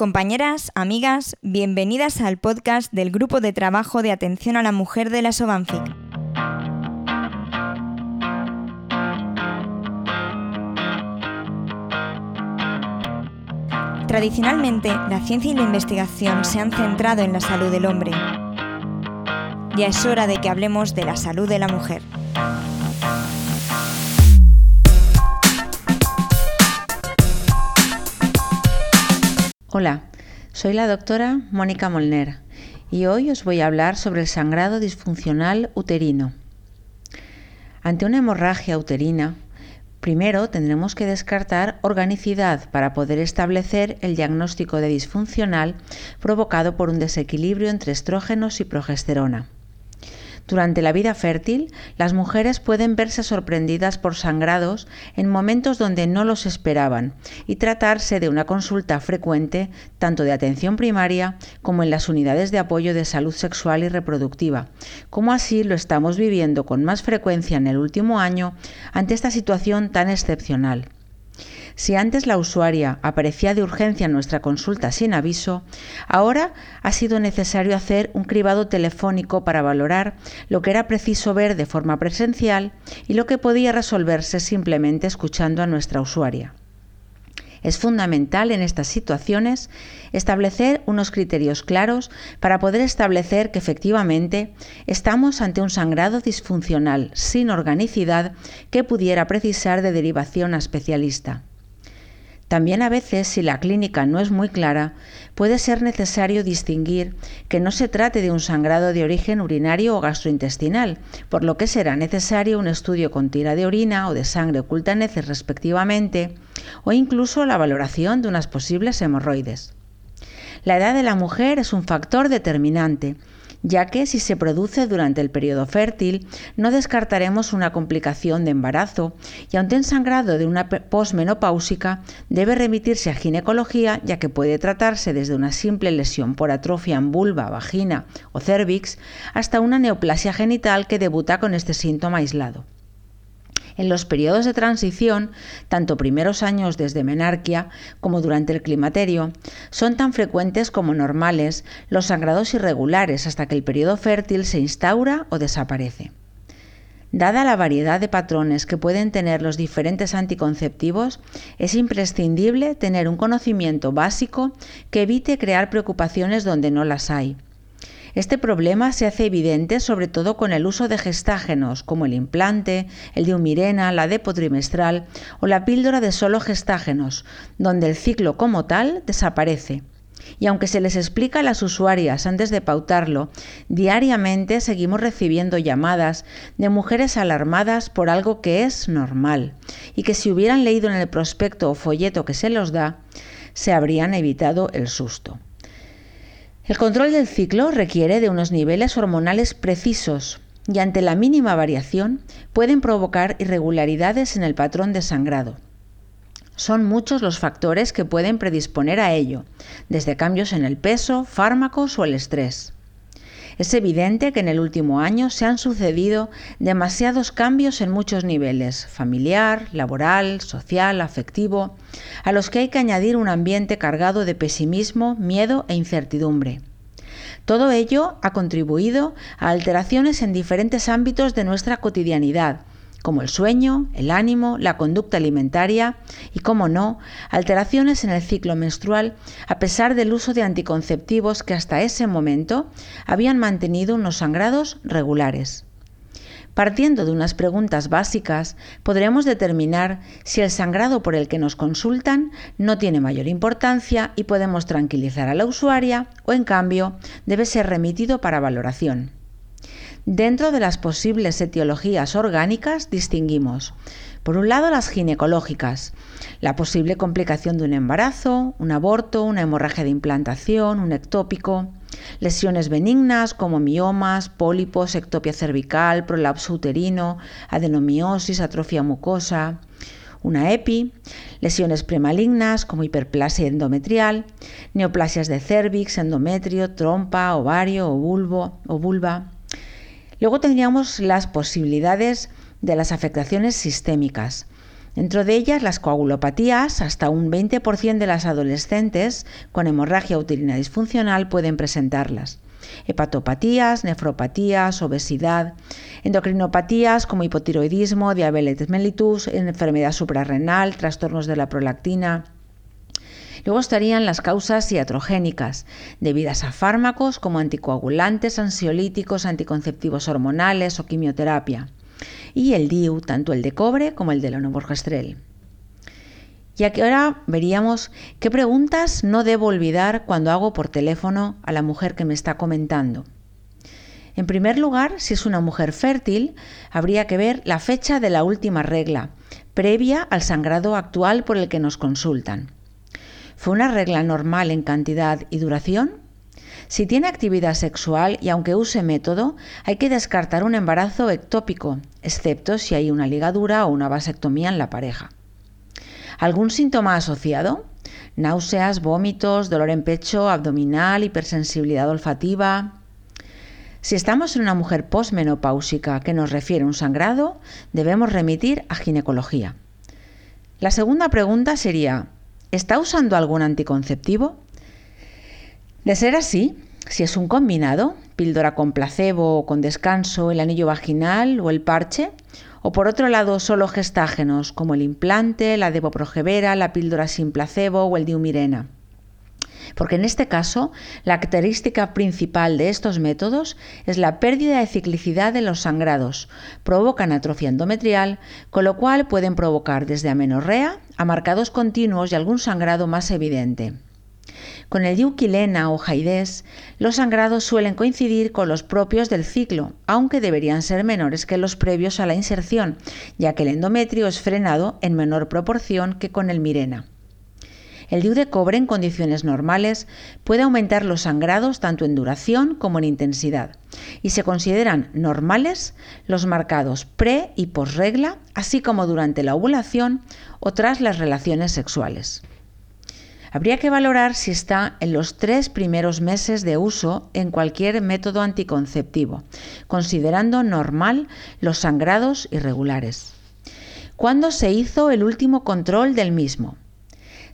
Compañeras, amigas, bienvenidas al podcast del Grupo de Trabajo de Atención a la Mujer de la Sobanfic. Tradicionalmente, la ciencia y la investigación se han centrado en la salud del hombre. Ya es hora de que hablemos de la salud de la mujer. Hola, soy la doctora Mónica Molner y hoy os voy a hablar sobre el sangrado disfuncional uterino. Ante una hemorragia uterina, primero tendremos que descartar organicidad para poder establecer el diagnóstico de disfuncional provocado por un desequilibrio entre estrógenos y progesterona. Durante la vida fértil, las mujeres pueden verse sorprendidas por sangrados en momentos donde no los esperaban y tratarse de una consulta frecuente tanto de atención primaria como en las unidades de apoyo de salud sexual y reproductiva, como así lo estamos viviendo con más frecuencia en el último año ante esta situación tan excepcional. Si antes la usuaria aparecía de urgencia en nuestra consulta sin aviso, ahora ha sido necesario hacer un cribado telefónico para valorar lo que era preciso ver de forma presencial y lo que podía resolverse simplemente escuchando a nuestra usuaria. Es fundamental en estas situaciones establecer unos criterios claros para poder establecer que efectivamente estamos ante un sangrado disfuncional sin organicidad que pudiera precisar de derivación a especialista. También a veces, si la clínica no es muy clara, puede ser necesario distinguir que no se trate de un sangrado de origen urinario o gastrointestinal, por lo que será necesario un estudio con tira de orina o de sangre oculta en respectivamente, o incluso la valoración de unas posibles hemorroides. La edad de la mujer es un factor determinante, ya que si se produce durante el periodo fértil, no descartaremos una complicación de embarazo y ante un sangrado de una posmenopáusica debe remitirse a ginecología, ya que puede tratarse desde una simple lesión por atrofia en vulva, vagina o cervix hasta una neoplasia genital que debuta con este síntoma aislado. En los periodos de transición, tanto primeros años desde menarquia como durante el climaterio, son tan frecuentes como normales los sangrados irregulares hasta que el periodo fértil se instaura o desaparece. Dada la variedad de patrones que pueden tener los diferentes anticonceptivos, es imprescindible tener un conocimiento básico que evite crear preocupaciones donde no las hay este problema se hace evidente sobre todo con el uso de gestágenos, como el implante, el de Mirena, la depotrimestral o la píldora de solo gestágenos, donde el ciclo como tal desaparece. Y aunque se les explica a las usuarias antes de pautarlo, diariamente seguimos recibiendo llamadas de mujeres alarmadas por algo que es normal y que si hubieran leído en el prospecto o folleto que se los da, se habrían evitado el susto. El control del ciclo requiere de unos niveles hormonales precisos y ante la mínima variación pueden provocar irregularidades en el patrón de sangrado. Son muchos los factores que pueden predisponer a ello, desde cambios en el peso, fármacos o el estrés. Es evidente que en el último año se han sucedido demasiados cambios en muchos niveles, familiar, laboral, social, afectivo, a los que hay que añadir un ambiente cargado de pesimismo, miedo e incertidumbre. Todo ello ha contribuido a alteraciones en diferentes ámbitos de nuestra cotidianidad, como el sueño, el ánimo, la conducta alimentaria y, como no, alteraciones en el ciclo menstrual a pesar del uso de anticonceptivos que hasta ese momento habían mantenido unos sangrados regulares. Partiendo de unas preguntas básicas, podremos determinar si el sangrado por el que nos consultan no tiene mayor importancia y podemos tranquilizar a la usuaria o, en cambio, debe ser remitido para valoración. Dentro de las posibles etiologías orgánicas distinguimos, por un lado, las ginecológicas, la posible complicación de un embarazo, un aborto, una hemorragia de implantación, un ectópico, lesiones benignas como miomas, pólipos, ectopia cervical, prolapso uterino, adenomiosis, atrofia mucosa, una EPI, lesiones premalignas como hiperplasia endometrial, neoplasias de cervix, endometrio, trompa, ovario o, bulbo, o vulva, Luego tendríamos las posibilidades de las afectaciones sistémicas, Dentro de ellas, las coagulopatías, hasta un 20% de las adolescentes con hemorragia uterina disfuncional pueden presentarlas. Hepatopatías, nefropatías, obesidad, endocrinopatías como hipotiroidismo, diabetes mellitus, enfermedad suprarrenal, trastornos de la prolactina, Luego estarían las causas iatrogénicas, debidas a fármacos como anticoagulantes, ansiolíticos, anticonceptivos hormonales o quimioterapia. Y el DIU, tanto el de cobre como el de la Y aquí ahora veríamos qué preguntas no debo olvidar cuando hago por teléfono a la mujer que me está comentando. En primer lugar, si es una mujer fértil, habría que ver la fecha de la última regla, previa al sangrado actual por el que nos consultan. ¿Fue una regla normal en cantidad y duración? Si tiene actividad sexual y aunque use método, hay que descartar un embarazo ectópico, excepto si hay una ligadura o una vasectomía en la pareja. ¿Algún síntoma asociado? Náuseas, vómitos, dolor en pecho, abdominal, hipersensibilidad olfativa. Si estamos en una mujer posmenopáusica que nos refiere un sangrado, debemos remitir a ginecología. La segunda pregunta sería, ¿Está usando algún anticonceptivo? De ser así, si es un combinado, píldora con placebo o con descanso, el anillo vaginal o el parche, o por otro lado solo gestágenos como el implante, la devoprogevera, la píldora sin placebo o el diumirena. Porque en este caso, la característica principal de estos métodos es la pérdida de ciclicidad de los sangrados, provocan atrofia endometrial, con lo cual pueden provocar desde amenorrea a marcados continuos y algún sangrado más evidente. Con el diuquilena o jaidés, los sangrados suelen coincidir con los propios del ciclo, aunque deberían ser menores que los previos a la inserción, ya que el endometrio es frenado en menor proporción que con el mirena. El DIU de cobre en condiciones normales puede aumentar los sangrados tanto en duración como en intensidad y se consideran normales los marcados pre y posregla, así como durante la ovulación o tras las relaciones sexuales. Habría que valorar si está en los tres primeros meses de uso en cualquier método anticonceptivo, considerando normal los sangrados irregulares. ¿Cuándo se hizo el último control del mismo?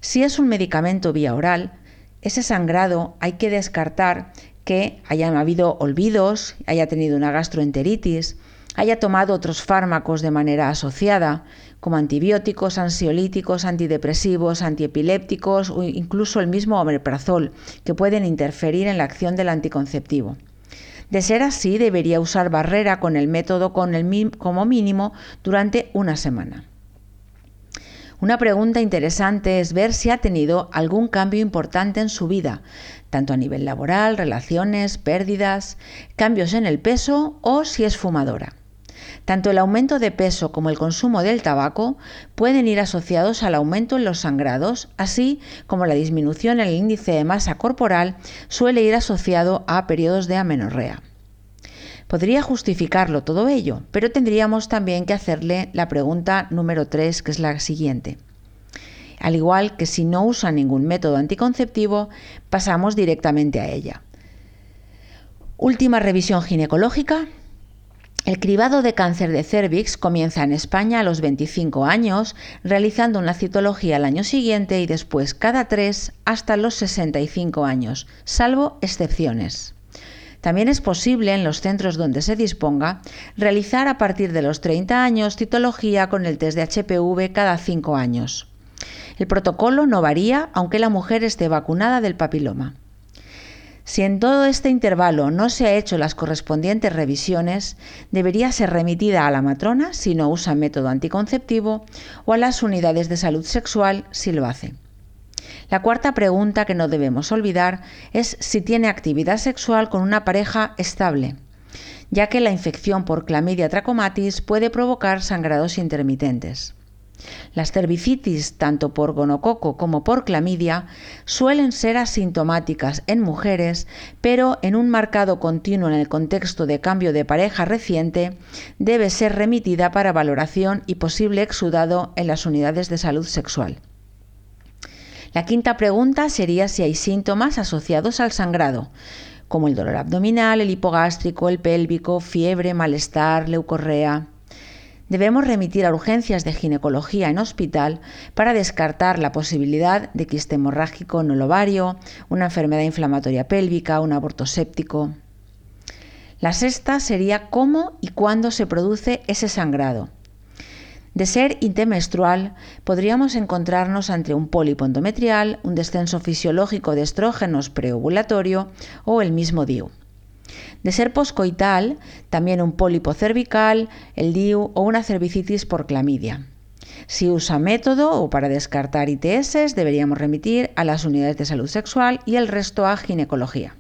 Si es un medicamento vía oral, ese sangrado hay que descartar que haya habido olvidos, haya tenido una gastroenteritis, haya tomado otros fármacos de manera asociada, como antibióticos, ansiolíticos, antidepresivos, antiepilépticos o incluso el mismo omeprazol, que pueden interferir en la acción del anticonceptivo. De ser así, debería usar barrera con el método con el, como mínimo durante una semana. Una pregunta interesante es ver si ha tenido algún cambio importante en su vida, tanto a nivel laboral, relaciones, pérdidas, cambios en el peso o si es fumadora. Tanto el aumento de peso como el consumo del tabaco pueden ir asociados al aumento en los sangrados, así como la disminución en el índice de masa corporal suele ir asociado a periodos de amenorrea. Podría justificarlo todo ello, pero tendríamos también que hacerle la pregunta número 3, que es la siguiente. Al igual que si no usa ningún método anticonceptivo, pasamos directamente a ella. Última revisión ginecológica. El cribado de cáncer de cervix comienza en España a los 25 años, realizando una citología al año siguiente y después cada tres hasta los 65 años, salvo excepciones. También es posible en los centros donde se disponga realizar a partir de los 30 años citología con el test de HPV cada 5 años. El protocolo no varía aunque la mujer esté vacunada del papiloma. Si en todo este intervalo no se ha hecho las correspondientes revisiones, debería ser remitida a la matrona si no usa método anticonceptivo o a las unidades de salud sexual si lo hace. La cuarta pregunta que no debemos olvidar es si tiene actividad sexual con una pareja estable, ya que la infección por clamidia trachomatis puede provocar sangrados intermitentes. Las cervicitis, tanto por gonococo como por clamidia, suelen ser asintomáticas en mujeres, pero en un marcado continuo en el contexto de cambio de pareja reciente, debe ser remitida para valoración y posible exudado en las unidades de salud sexual. La quinta pregunta sería si hay síntomas asociados al sangrado, como el dolor abdominal, el hipogástrico, el pélvico, fiebre, malestar, leucorrea. debemos remitir a urgencias de ginecología en hospital para descartar la posibilidad de quiste hemorrágico en el ovario, una enfermedad inflamatoria pélvica, un aborto séptico. La sexta sería cómo y cuándo se produce ese sangrado. De ser intermenstrual, podríamos encontrarnos ante un pólipo endometrial, un descenso fisiológico de estrógenos preovulatorio o el mismo DIU. De ser poscoital, también un pólipo cervical, el DIU o una cervicitis por clamidia. Si usa método o para descartar ITS, deberíamos remitir a las unidades de salud sexual y el resto a ginecología.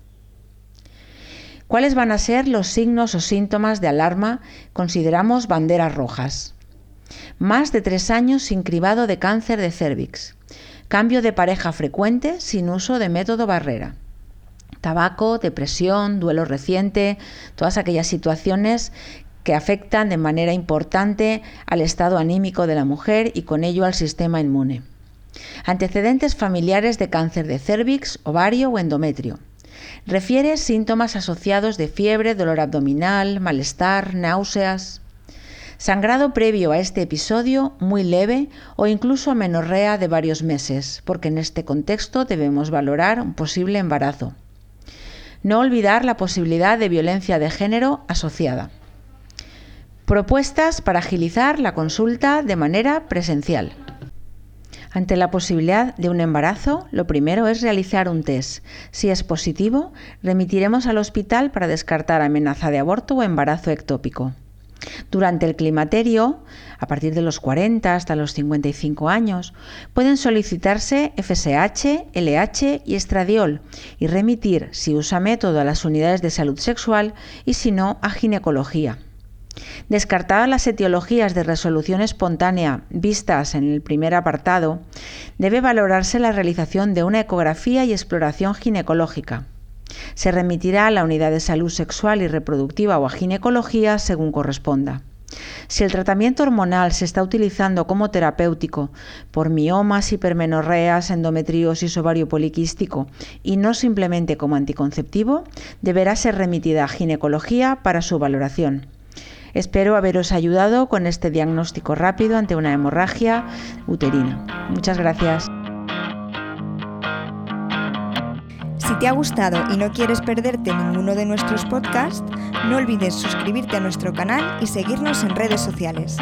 ¿Cuáles van a ser los signos o síntomas de alarma? Consideramos banderas rojas. Más de tres años sin cribado de cáncer de cervix. Cambio de pareja frecuente sin uso de método barrera. Tabaco, depresión, duelo reciente, todas aquellas situaciones que afectan de manera importante al estado anímico de la mujer y con ello al sistema inmune. Antecedentes familiares de cáncer de cervix, ovario o endometrio. Refiere síntomas asociados de fiebre, dolor abdominal, malestar, náuseas. Sangrado previo a este episodio muy leve o incluso amenorrea de varios meses, porque en este contexto debemos valorar un posible embarazo. No olvidar la posibilidad de violencia de género asociada. Propuestas para agilizar la consulta de manera presencial. Ante la posibilidad de un embarazo, lo primero es realizar un test. Si es positivo, remitiremos al hospital para descartar amenaza de aborto o embarazo ectópico. Durante el climaterio, a partir de los 40 hasta los 55 años, pueden solicitarse FSH, LH y estradiol y remitir, si usa método, a las unidades de salud sexual y si no, a ginecología. Descartadas las etiologías de resolución espontánea vistas en el primer apartado, debe valorarse la realización de una ecografía y exploración ginecológica. Se remitirá a la unidad de salud sexual y reproductiva o a ginecología según corresponda. Si el tratamiento hormonal se está utilizando como terapéutico por miomas, hipermenorreas, endometriosis, ovario poliquístico y no simplemente como anticonceptivo, deberá ser remitida a ginecología para su valoración. Espero haberos ayudado con este diagnóstico rápido ante una hemorragia uterina. Muchas gracias. Si te ha gustado y no quieres perderte ninguno de nuestros podcasts, no olvides suscribirte a nuestro canal y seguirnos en redes sociales.